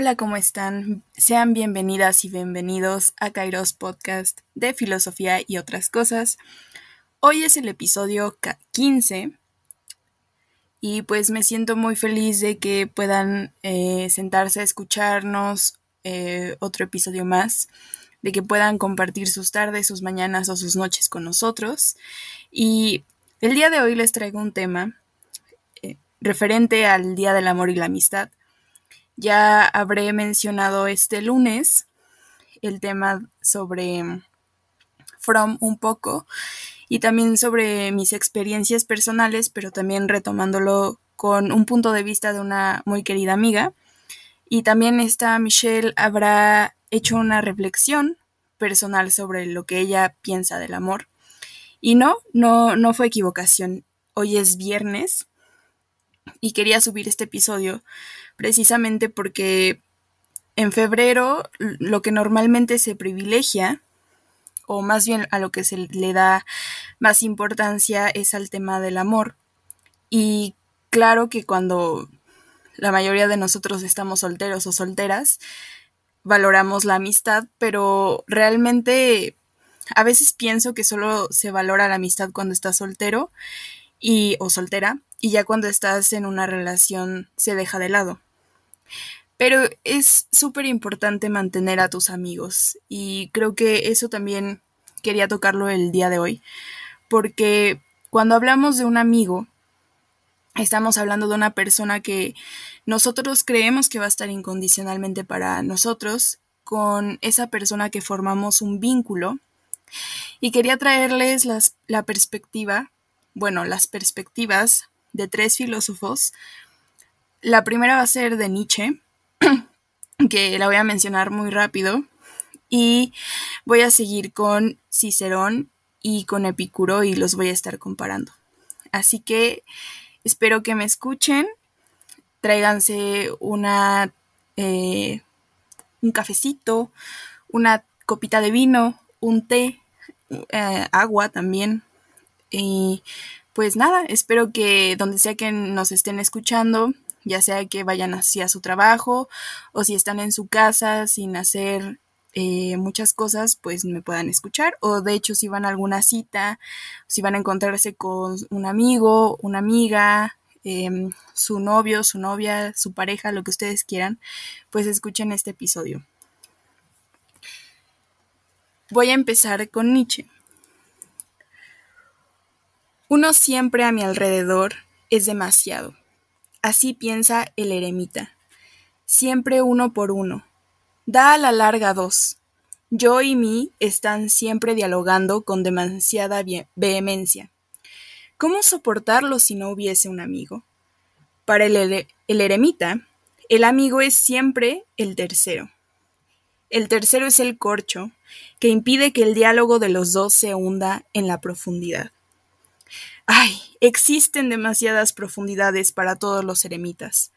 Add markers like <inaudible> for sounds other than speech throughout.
Hola, ¿cómo están? Sean bienvenidas y bienvenidos a Kairos Podcast de Filosofía y otras cosas. Hoy es el episodio 15 y pues me siento muy feliz de que puedan eh, sentarse a escucharnos eh, otro episodio más, de que puedan compartir sus tardes, sus mañanas o sus noches con nosotros. Y el día de hoy les traigo un tema eh, referente al Día del Amor y la Amistad. Ya habré mencionado este lunes el tema sobre From un poco y también sobre mis experiencias personales, pero también retomándolo con un punto de vista de una muy querida amiga. Y también esta Michelle habrá hecho una reflexión personal sobre lo que ella piensa del amor. Y no, no, no fue equivocación. Hoy es viernes y quería subir este episodio precisamente porque en febrero lo que normalmente se privilegia o más bien a lo que se le da más importancia es al tema del amor. Y claro que cuando la mayoría de nosotros estamos solteros o solteras, valoramos la amistad, pero realmente a veces pienso que solo se valora la amistad cuando estás soltero y o soltera y ya cuando estás en una relación se deja de lado. Pero es súper importante mantener a tus amigos y creo que eso también quería tocarlo el día de hoy, porque cuando hablamos de un amigo, estamos hablando de una persona que nosotros creemos que va a estar incondicionalmente para nosotros, con esa persona que formamos un vínculo. Y quería traerles la perspectiva, bueno, las perspectivas de tres filósofos. La primera va a ser de Nietzsche, <clears throat> que la voy a mencionar muy rápido. Y voy a seguir con Cicerón y con Epicuro y los voy a estar comparando. Así que espero que me escuchen. Tráiganse una eh, un cafecito, una copita de vino, un té, eh, agua también. Y pues nada, espero que donde sea que nos estén escuchando, ya sea que vayan hacia su trabajo o si están en su casa sin hacer eh, muchas cosas, pues me puedan escuchar. O de hecho, si van a alguna cita, si van a encontrarse con un amigo, una amiga, em, su novio, su novia, su pareja, lo que ustedes quieran, pues escuchen este episodio. Voy a empezar con Nietzsche. Uno siempre a mi alrededor es demasiado. Así piensa el eremita. Siempre uno por uno. Da a la larga dos. Yo y mí están siempre dialogando con demasiada vehemencia. ¿Cómo soportarlo si no hubiese un amigo? Para el, el eremita, el amigo es siempre el tercero. El tercero es el corcho, que impide que el diálogo de los dos se hunda en la profundidad. Ay, existen demasiadas profundidades para todos los eremitas.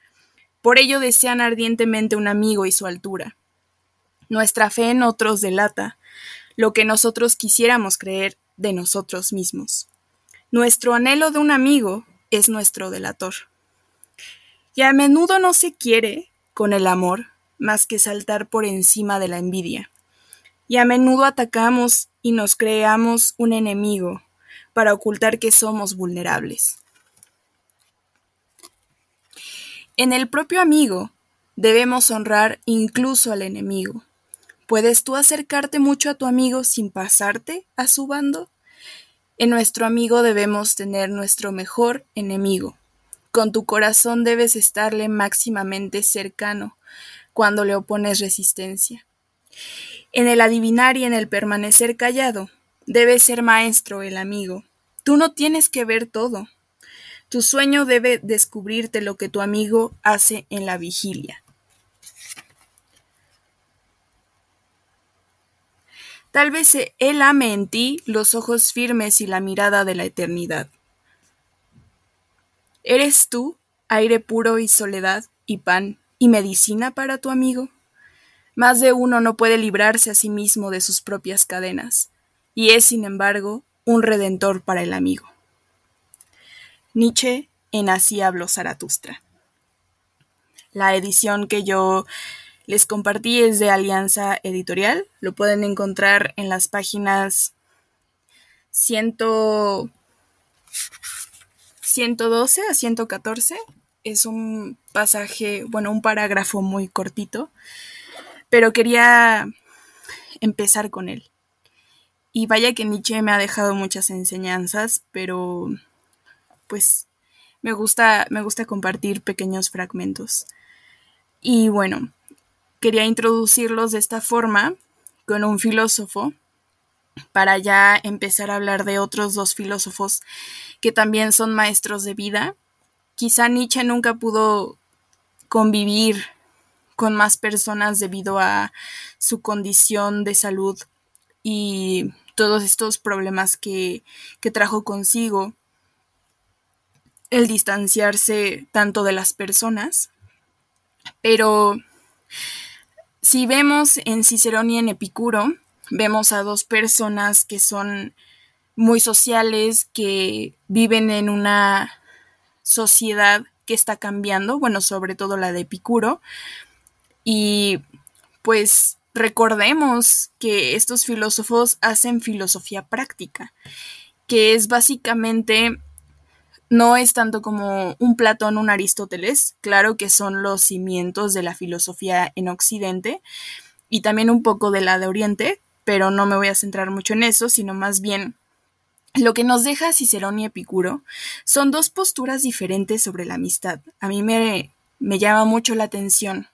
Por ello desean ardientemente un amigo y su altura. Nuestra fe en otros delata lo que nosotros quisiéramos creer de nosotros mismos. Nuestro anhelo de un amigo es nuestro delator. Y a menudo no se quiere, con el amor, más que saltar por encima de la envidia. Y a menudo atacamos y nos creamos un enemigo para ocultar que somos vulnerables. En el propio amigo debemos honrar incluso al enemigo ¿Puedes tú acercarte mucho a tu amigo sin pasarte a su bando? En nuestro amigo debemos tener nuestro mejor enemigo. Con tu corazón debes estarle máximamente cercano cuando le opones resistencia. En el adivinar y en el permanecer callado, debe ser maestro el amigo. Tú no tienes que ver todo. Tu sueño debe descubrirte lo que tu amigo hace en la vigilia. Tal vez Él ame en ti los ojos firmes y la mirada de la eternidad. ¿Eres tú aire puro y soledad y pan y medicina para tu amigo? Más de uno no puede librarse a sí mismo de sus propias cadenas, y es, sin embargo, un redentor para el amigo. Nietzsche en Así habló Zaratustra. La edición que yo les compartí es de Alianza Editorial. Lo pueden encontrar en las páginas 112 a 114. Es un pasaje, bueno, un parágrafo muy cortito, pero quería empezar con él. Y vaya que Nietzsche me ha dejado muchas enseñanzas, pero pues me gusta, me gusta compartir pequeños fragmentos. Y bueno, quería introducirlos de esta forma con un filósofo para ya empezar a hablar de otros dos filósofos que también son maestros de vida. Quizá Nietzsche nunca pudo convivir con más personas debido a su condición de salud y todos estos problemas que, que trajo consigo el distanciarse tanto de las personas, pero si vemos en Cicerón y en Epicuro, vemos a dos personas que son muy sociales, que viven en una sociedad que está cambiando, bueno, sobre todo la de Epicuro, y pues recordemos que estos filósofos hacen filosofía práctica, que es básicamente no es tanto como un Platón, un Aristóteles, claro que son los cimientos de la filosofía en Occidente y también un poco de la de Oriente, pero no me voy a centrar mucho en eso, sino más bien lo que nos deja Cicerón y Epicuro son dos posturas diferentes sobre la amistad. A mí me, me llama mucho la atención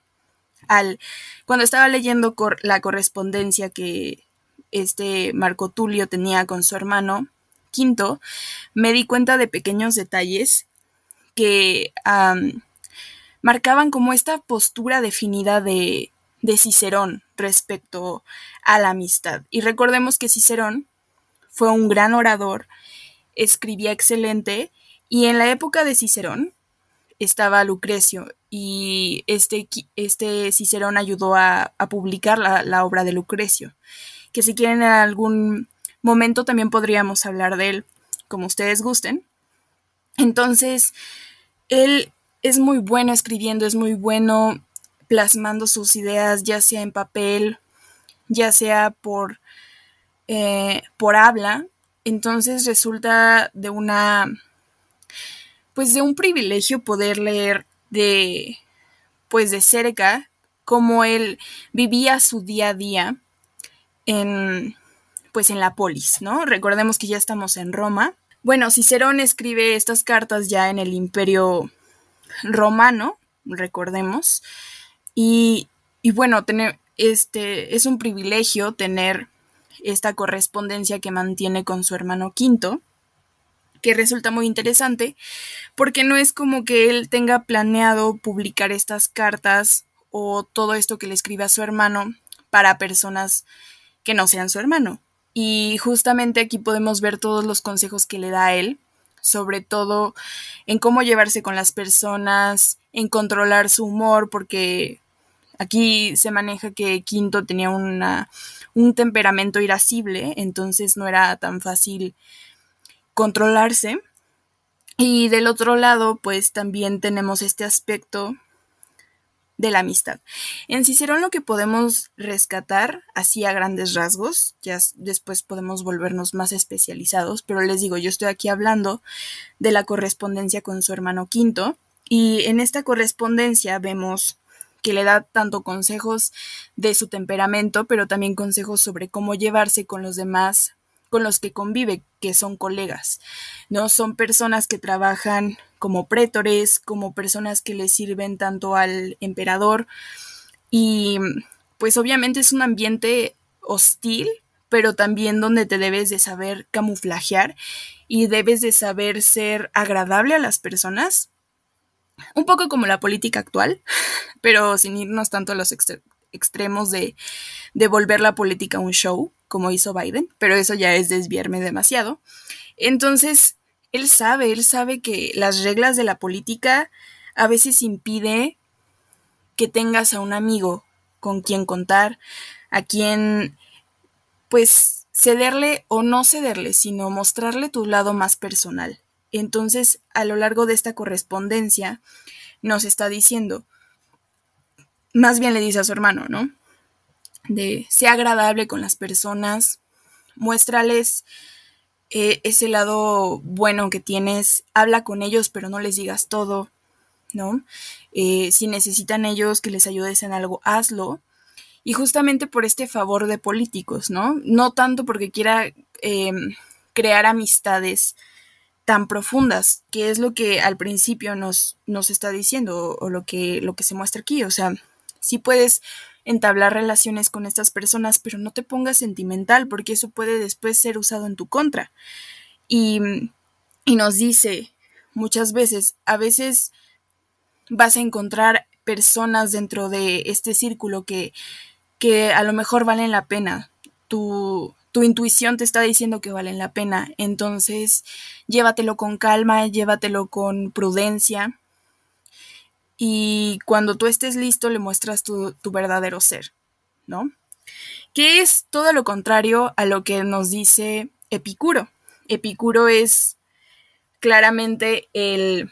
cuando estaba leyendo la correspondencia que este Marco Tulio tenía con su hermano, quinto, me di cuenta de pequeños detalles que marcaban como esta postura definida de, de Cicerón respecto a la amistad. Y recordemos que Cicerón fue un gran orador, escribía excelente, y en la época de Cicerón estaba Lucrecio, y este, este Cicerón ayudó a, publicar la, la, obra de Lucrecio, que si quieren en algún momento también podríamos hablar de él, como ustedes gusten. Entonces, él es muy bueno escribiendo, es muy bueno plasmando sus ideas, ya sea en papel, ya sea por, eh, por habla. Entonces resulta de una, pues de un privilegio poder leer de, pues de cerca cómo él vivía su día a día en, pues en la polis, ¿no? Recordemos que ya estamos en Roma. Bueno, Cicerón escribe estas cartas ya en el Imperio Romano, recordemos, y, y bueno, tener, este, es un privilegio tener esta correspondencia que mantiene con su hermano Quinto, que resulta muy interesante, porque no es como que él tenga planeado publicar estas cartas o todo esto que le escribe a su hermano para personas que no sean su hermano. Y justamente aquí podemos ver todos los consejos que le da a él, sobre todo en cómo llevarse con las personas, en controlar su humor, porque aquí se maneja que Quinto tenía una, un temperamento irascible, entonces no era tan fácil controlarse. Y del otro lado, pues también tenemos este aspecto de la amistad. En Cicerón lo que podemos rescatar, así a grandes rasgos, ya después podemos volvernos más especializados, pero les digo, yo estoy aquí hablando de la correspondencia con su hermano Quinto, y en esta correspondencia vemos que le da tanto consejos de su temperamento, pero también consejos sobre cómo llevarse con los demás con los que convive, que son colegas, ¿no? Son personas que trabajan como prétores, como personas que le sirven tanto al emperador y pues obviamente es un ambiente hostil, pero también donde te debes de saber camuflajear y debes de saber ser agradable a las personas. Un poco como la política actual, <laughs> pero sin irnos tanto a los extremos de, de volver la política un show como hizo Biden, pero eso ya es desviarme demasiado. Entonces, él sabe, él sabe que las reglas de la política a veces impide que tengas a un amigo con quien contar, a quien pues cederle o no cederle, sino mostrarle tu lado más personal. Entonces, a lo largo de esta correspondencia, nos está diciendo, más bien le dice a su hermano, ¿no? De sea agradable con las personas, muéstrales eh, ese lado bueno que tienes, habla con ellos, pero no les digas todo, ¿no? Eh, si necesitan ellos que les ayudes en algo, hazlo. Y justamente por este favor de políticos, ¿no? No tanto porque quiera em, crear amistades tan profundas, que es lo que al principio nos, nos está diciendo, o, lo, que, lo que se muestra aquí. O sea, si puedes entablar relaciones con estas personas, pero no te pongas sentimental, porque eso puede después ser usado en tu contra. Y, y nos dice muchas veces, a veces vas a encontrar personas dentro de este círculo que, que a lo mejor valen la pena. Tu, tu intuición te está diciendo que valen la pena. Entonces, llévatelo con calma, llévatelo con prudencia y cuando tú estés listo le muestras tu, verdadero ser, ¿no? Que es todo lo contrario a lo que nos dice Epicuro. Epicuro es claramente el,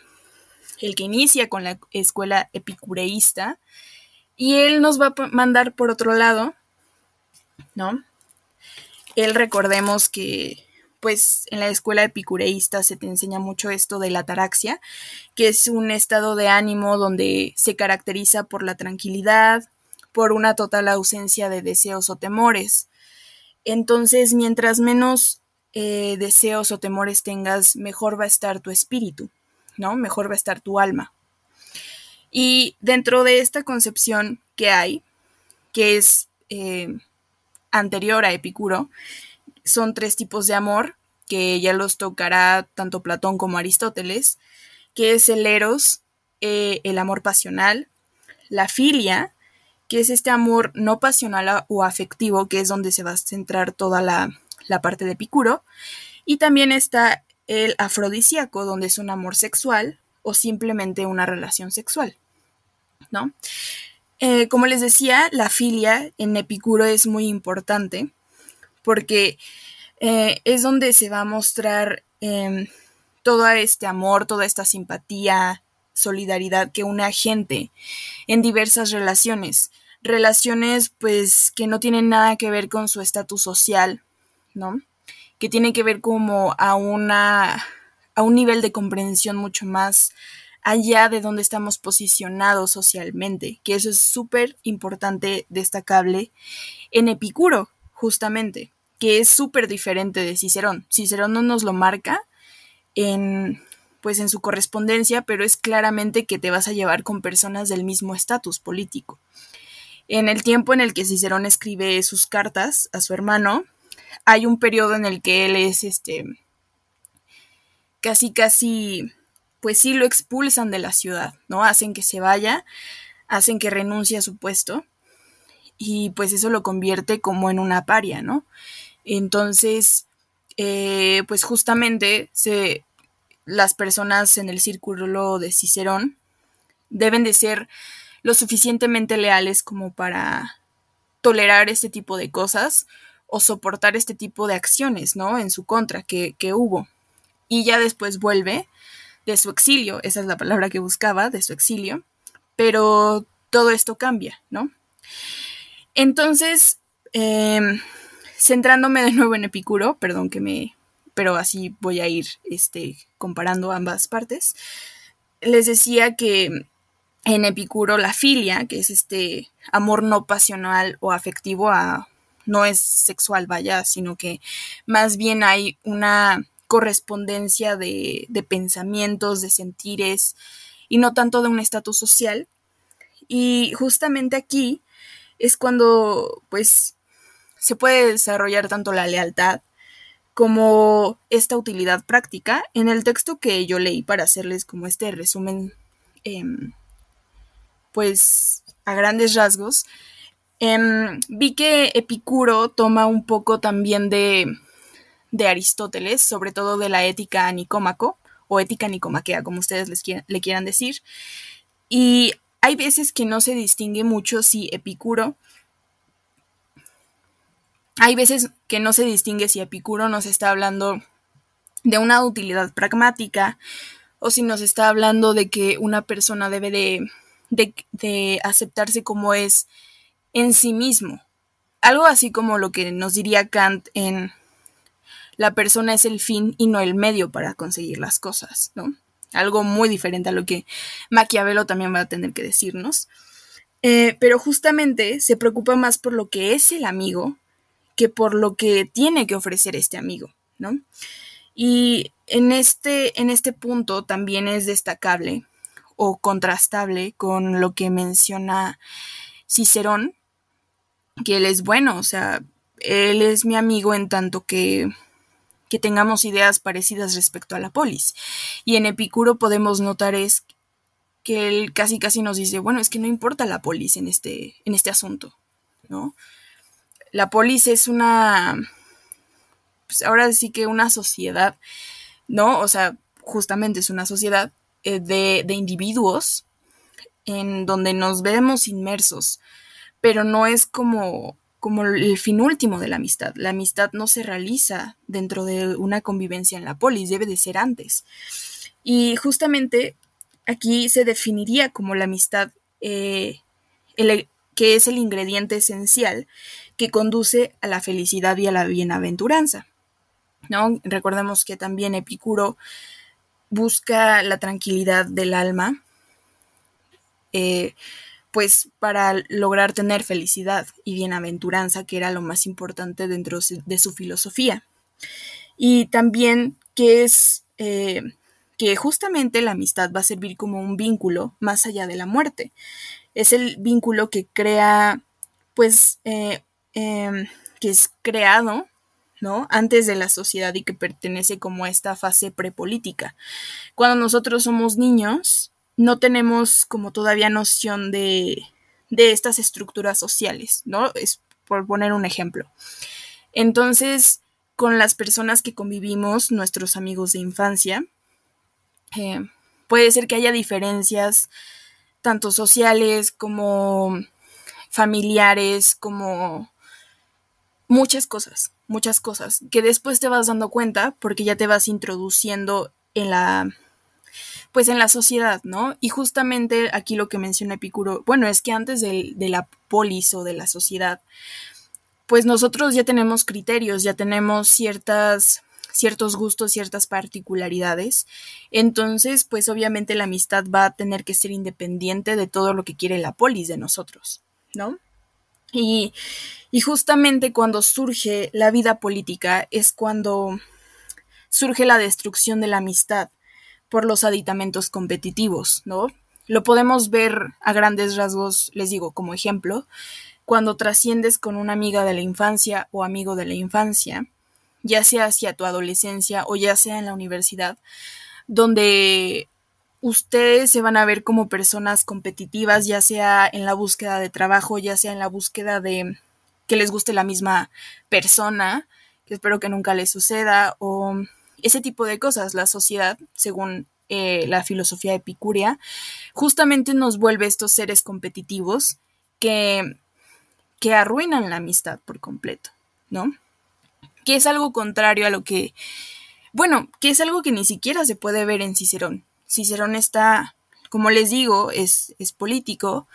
el que inicia con la escuela epicureísta y él nos va a mandar por otro lado, ¿no? Él recordemos que pues en la escuela epicureísta se te enseña mucho esto de la ataraxia, que es un estado de ánimo donde se caracteriza por la tranquilidad, por una total ausencia de deseos o temores. Entonces, mientras menos eh, deseos o temores tengas, mejor va a estar tu espíritu, ¿no? Mejor va a estar tu alma. Y dentro de esta concepción que hay, que es eh, anterior a Epicuro, son tres tipos de amor, que ya los tocará tanto Platón como Aristóteles, que es el eros, eh, el amor pasional, la filia, que es este amor no pasional o afectivo, que es donde se va a centrar toda la, parte de Epicuro, y también está el afrodisíaco, donde es un amor sexual o simplemente una relación sexual, ¿no? Eh, como les decía, la filia en Epicuro es muy importante porque eh, es donde se va a mostrar em, todo este amor, toda esta simpatía, solidaridad que une a gente en diversas relaciones. Relaciones pues que no tienen nada que ver con su estatus social, ¿no? Que tienen que ver como a una a un nivel de comprensión mucho más allá de donde estamos posicionados socialmente, que eso es súper importante, destacable en Epicuro, justamente que es súper diferente de Cicerón. Cicerón no nos lo marca en pues en su correspondencia, pero es claramente que te vas a llevar con personas del mismo estatus político. En el tiempo en el que Cicerón escribe sus cartas a su hermano, hay un periodo en el que él es este casi casi pues sí lo expulsan de la ciudad, ¿no? Hacen que se vaya, hacen que renuncie a su puesto y pues eso lo convierte como en una paria, ¿no? Entonces, eh, pues justamente se, las personas en el círculo de Cicerón deben de ser lo suficientemente leales como para tolerar este tipo de cosas o soportar este tipo de acciones, ¿no? En su contra que, que hubo. Y ya después vuelve de su exilio, esa es la palabra que buscaba, de su exilio, pero todo esto cambia, ¿no? Entonces, eh, centrándome de nuevo en Epicuro, perdón que me, pero así voy a ir este, comparando ambas partes, les decía que en Epicuro la filia, que es este amor no pasional o afectivo, a, no es sexual, vaya, sino que más bien hay una correspondencia de, de pensamientos, de sentires, y no tanto de un estatus social. Y justamente aquí es cuando, pues, se puede desarrollar tanto la lealtad como esta utilidad práctica. En el texto que yo leí para hacerles como este resumen, em, pues a grandes rasgos, em, vi que Epicuro toma un poco también de, de Aristóteles, sobre todo de la ética nicómaco, o ética nicomaquea, como ustedes les le quieran decir. Y hay veces que no se distingue mucho si Epicuro hay veces que no se distingue si Epicuro nos está hablando de una utilidad pragmática o si nos está hablando de que una persona debe de de, de aceptarse como es en sí mismo. Algo así como lo que nos diría Kant en la persona es el fin y no el medio para conseguir las cosas, ¿no? Algo muy diferente a lo que Maquiavelo también va a tener que decirnos. Eh, pero justamente se preocupa más por lo que es el amigo que por lo que tiene que ofrecer este amigo, ¿no? Y en este, en este punto también es destacable o contrastable con lo que menciona Cicerón, que él es bueno, o sea, él es mi amigo en tanto que que tengamos ideas parecidas respecto a la polis. Y en Epicuro podemos notar es que él casi casi nos dice, bueno, es que no importa la polis en este, en este asunto, ¿no? La polis es una, pues ahora sí que una sociedad, ¿no? O sea, justamente es una sociedad eh, de, individuos en donde nos vemos inmersos, pero no es como como el fin último de la amistad. La amistad no se realiza dentro de una convivencia en la polis, debe de ser antes. Y justamente aquí se definiría como la amistad eh, que es el ingrediente esencial que conduce a la felicidad y a la bienaventuranza. ¿no? Recordemos que también Epicuro busca la tranquilidad del alma, eh, pues para lograr tener felicidad y bienaventuranza, que era lo más importante dentro de su filosofía. Y también que es eh, que justamente la amistad va a servir como un vínculo más allá de la muerte. Es el vínculo que crea, pues, eh, em, que es creado ¿no? Antes de la sociedad y que pertenece como a esta fase prepolítica. Cuando nosotros somos niños, no tenemos como todavía noción de, de estas estructuras sociales, ¿no? Es por poner un ejemplo. Entonces, con las personas que convivimos, nuestros amigos de infancia, eh, puede ser que haya diferencias tanto sociales como familiares, como muchas cosas, muchas cosas, que después te vas dando cuenta porque ya te vas introduciendo en la pues en la sociedad, ¿no? Y justamente aquí lo que menciona Epicuro, bueno, es que antes de, la polis o de la sociedad, pues nosotros ya tenemos criterios, ya tenemos ciertas ciertos gustos, ciertas particularidades. Entonces, pues obviamente la amistad va a tener que ser independiente de todo lo que quiere la polis de nosotros, ¿no? Y, justamente cuando surge la vida política es cuando surge la destrucción de la amistad por los aditamentos competitivos, ¿no? Lo podemos ver a grandes rasgos, les digo, como ejemplo, cuando trasciendes con una amiga de la infancia o amigo de la infancia, ya sea hacia tu adolescencia o ya sea en la universidad, donde ustedes se van a ver como personas competitivas, ya sea en la búsqueda de trabajo, ya sea en la búsqueda de que les guste la misma persona, que espero que nunca les suceda, o ese tipo de cosas. La sociedad, según eh, la filosofía epicúrea, justamente nos vuelve estos seres competitivos que, que arruinan la amistad por completo, ¿no? Que es algo contrario a lo que, bueno, que es algo que ni siquiera se puede ver en Cicerón. Cicerón está, como les digo, es, es político,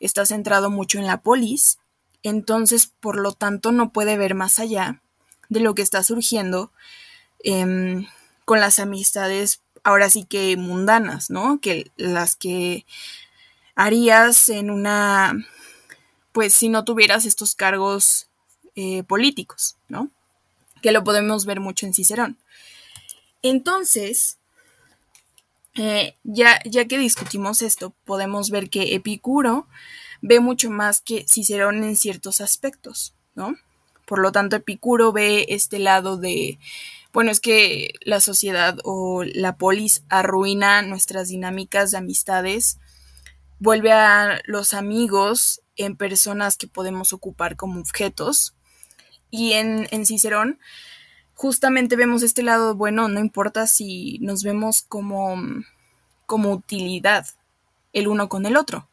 está centrado mucho en la polis, entonces, por lo tanto, no puede ver más allá de lo que está surgiendo Em, con las amistades ahora sí que mundanas, ¿no? Que las que harías en una, pues si no tuvieras estos cargos eh, políticos, ¿no? Que lo podemos ver mucho en Cicerón. Entonces, eh, ya, ya que discutimos esto, podemos ver que Epicuro ve mucho más que Cicerón en ciertos aspectos, ¿no? Por lo tanto, Epicuro ve este lado de bueno, es que la sociedad o la polis arruina nuestras dinámicas de amistades, vuelve a los amigos en personas que podemos ocupar como objetos. Y en, Cicerón, justamente vemos este lado, bueno, no importa si nos vemos como, como utilidad el uno con el otro,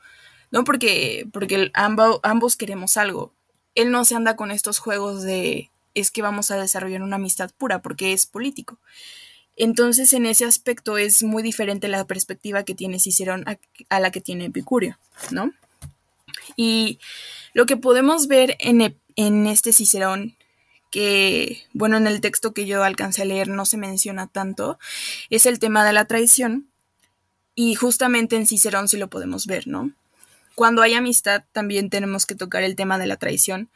¿no? Porque, porque ambos queremos algo. Él no se anda con estos juegos de es que vamos a desarrollar una amistad pura porque es político. Entonces, en ese aspecto es muy diferente la perspectiva que tiene Cicerón a, la que tiene Epicurio, ¿no? Y lo que podemos ver en, en este Cicerón que, bueno, en el texto que yo alcancé a leer no se menciona tanto, es el tema de la traición. Y justamente en Cicerón sí lo podemos ver, ¿no? Cuando hay amistad también tenemos que tocar el tema de la traición,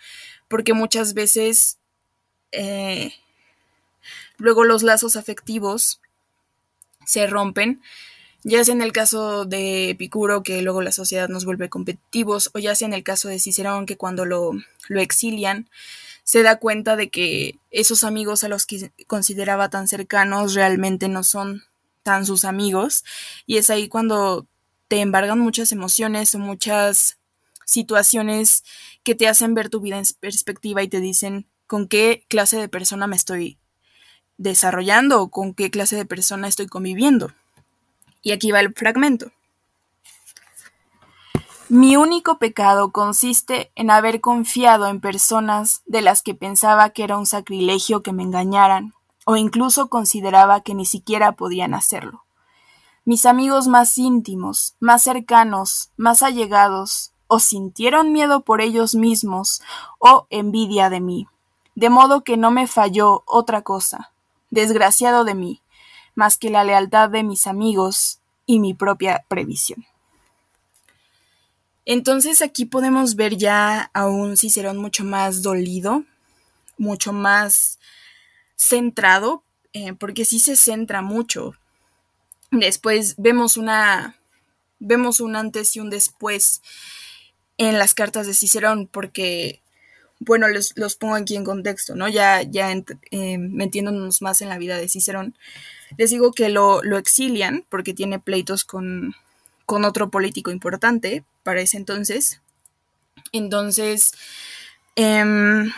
porque muchas veces eh, luego los lazos afectivos se rompen, ya sea en el caso de Epicuro, que luego la sociedad nos vuelve competitivos, o ya sea en el caso de Cicerón, que cuando lo, lo exilian, se da cuenta de que esos amigos a los que consideraba tan cercanos realmente no son tan sus amigos y es ahí cuando te embargan muchas emociones o muchas situaciones que te hacen ver tu vida en perspectiva y te dicen con qué clase de persona me estoy desarrollando o con qué clase de persona estoy conviviendo. Y aquí va el fragmento. Mi único pecado consiste en haber confiado en personas de las que pensaba que era un sacrilegio que me engañaran, o incluso consideraba que ni siquiera podían hacerlo. Mis amigos más íntimos, más cercanos, más allegados, o sintieron miedo por ellos mismos, o envidia de mí, de modo que no me falló otra cosa, desgraciado de mí, más que la lealtad de mis amigos y mi propia previsión. Entonces aquí podemos ver ya a un Cicerón mucho más dolido, mucho más centrado, eh, porque sí se centra mucho. Después vemos una, vemos un antes y un después en las cartas de Cicerón, porque, bueno, les, los pongo aquí en contexto, ¿no? Ya, ya eh, metiéndonos más en la vida de Cicerón, les digo que lo, lo exilian porque tiene pleitos con, con otro político importante para ese entonces. Entonces, em,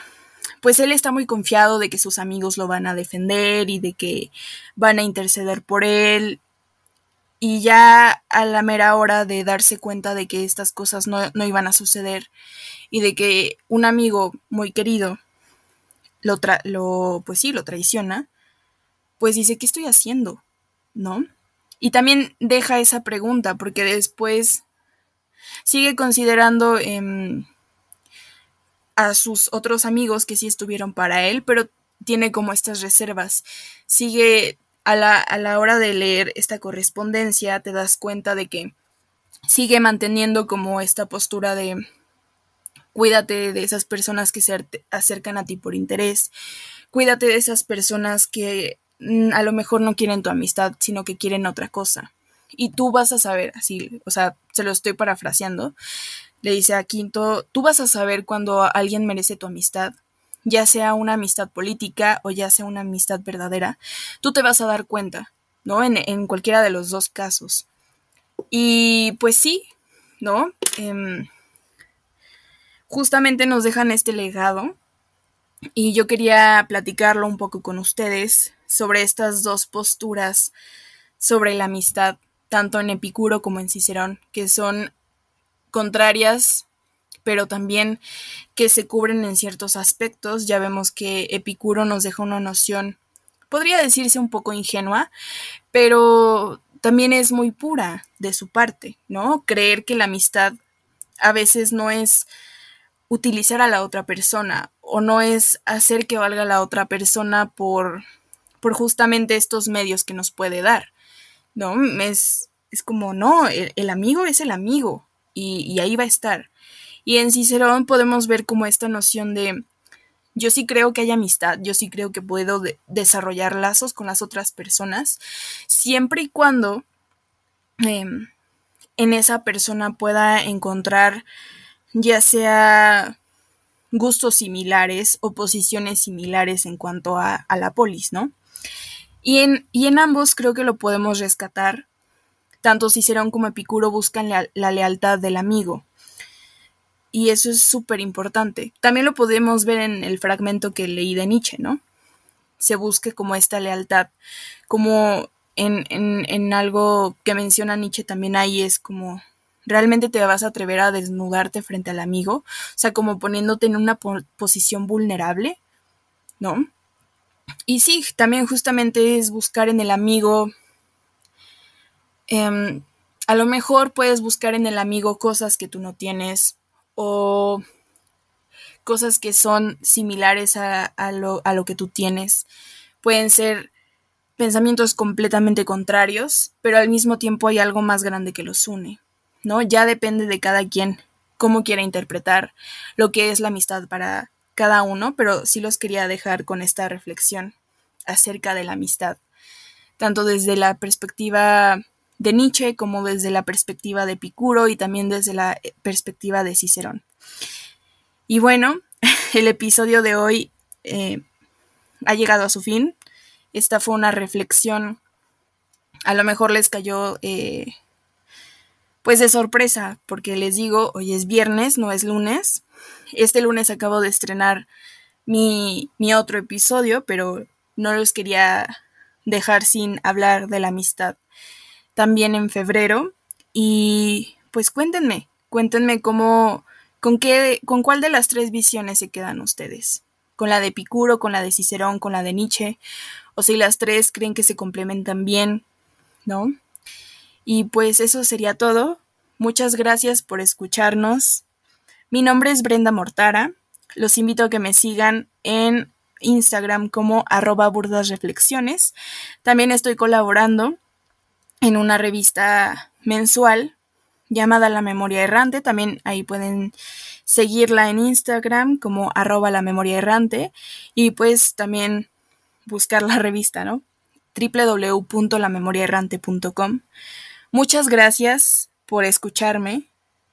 pues él está muy confiado de que sus amigos lo van a defender y de que van a interceder por él. Y ya a la mera hora de darse cuenta de que estas cosas no, no iban a suceder y de que un amigo muy querido lo, lo, pues sí, lo traiciona, pues dice, ¿qué estoy haciendo? ¿No? Y también deja esa pregunta, porque después sigue considerando em, a sus otros amigos que sí estuvieron para él, pero tiene como estas reservas. Sigue a la, a la hora de leer esta correspondencia, te das cuenta de que sigue manteniendo como esta postura de cuídate de esas personas que se acercan a ti por interés, cuídate de esas personas que a lo mejor no quieren tu amistad, sino que quieren otra cosa. Y tú vas a saber, así, o sea, se lo estoy parafraseando, le dice a Quinto, tú vas a saber cuando alguien merece tu amistad, ya sea una amistad política o ya sea una amistad verdadera, tú te vas a dar cuenta, ¿no? En, cualquiera de los dos casos. Y pues sí, ¿no? Em, justamente nos dejan este legado y yo quería platicarlo un poco con ustedes sobre estas dos posturas sobre la amistad, tanto en Epicuro como en Cicerón, que son contrarias, pero también que se cubren en ciertos aspectos. Ya vemos que Epicuro nos deja una noción, podría decirse un poco ingenua, pero también es muy pura de su parte, ¿no? Creer que la amistad a veces no es utilizar a la otra persona o no es hacer que valga la otra persona por por justamente estos medios que nos puede dar. ¿No? Es, es como, no, el, amigo es el amigo y, ahí va a estar. Y en Cicerón podemos ver como esta noción de, yo sí creo que hay amistad, yo sí creo que puedo desarrollar lazos con las otras personas, siempre y cuando em, en esa persona pueda encontrar ya sea gustos similares o posiciones similares en cuanto a, a la polis, ¿no? Y en, y en ambos creo que lo podemos rescatar. Tanto Cicerón como Epicuro buscan la, lealtad del amigo. Y eso es súper importante. También lo podemos ver en el fragmento que leí de Nietzsche, ¿no? Se busque como esta lealtad. Como en, en, algo que menciona Nietzsche también ahí es como realmente te vas a atrever a desnudarte frente al amigo, o sea, como poniéndote en una posición vulnerable, ¿no? Y sí, también justamente es buscar en el amigo, em, a lo mejor puedes buscar en el amigo cosas que tú no tienes o cosas que son similares a, lo, a lo que tú tienes. Pueden ser pensamientos completamente contrarios, pero al mismo tiempo hay algo más grande que los une, ¿no? Ya depende de cada quien cómo quiera interpretar lo que es la amistad para cada uno, pero sí los quería dejar con esta reflexión acerca de la amistad, tanto desde la perspectiva de Nietzsche como desde la perspectiva de Picuro y también desde la perspectiva de Cicerón. Y bueno, <laughs> el episodio de hoy eh, ha llegado a su fin. Esta fue una reflexión. A lo mejor les cayó eh, pues de sorpresa, porque les digo, hoy es viernes, no es lunes. Este lunes acabo de estrenar mi, mi otro episodio, pero no los quería dejar sin hablar de la amistad. También en febrero. Y pues cuéntenme, cuéntenme cómo, con qué, con cuál de las tres visiones se quedan ustedes. Con la de Picuro, con la de Cicerón, con la de Nietzsche. O si las tres creen que se complementan bien, ¿no? Y pues eso sería todo. Muchas gracias por escucharnos. Mi nombre es Brenda Mortara. Los invito a que me sigan en Instagram como arroba burdasreflexiones. También estoy colaborando en una revista mensual llamada La Memoria Errante. También ahí pueden seguirla en Instagram como arroba la memoria errante y pues también buscar la revista, ¿no? www.lamemoriaerrante.com. Muchas gracias por escucharme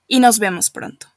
y nos vemos pronto.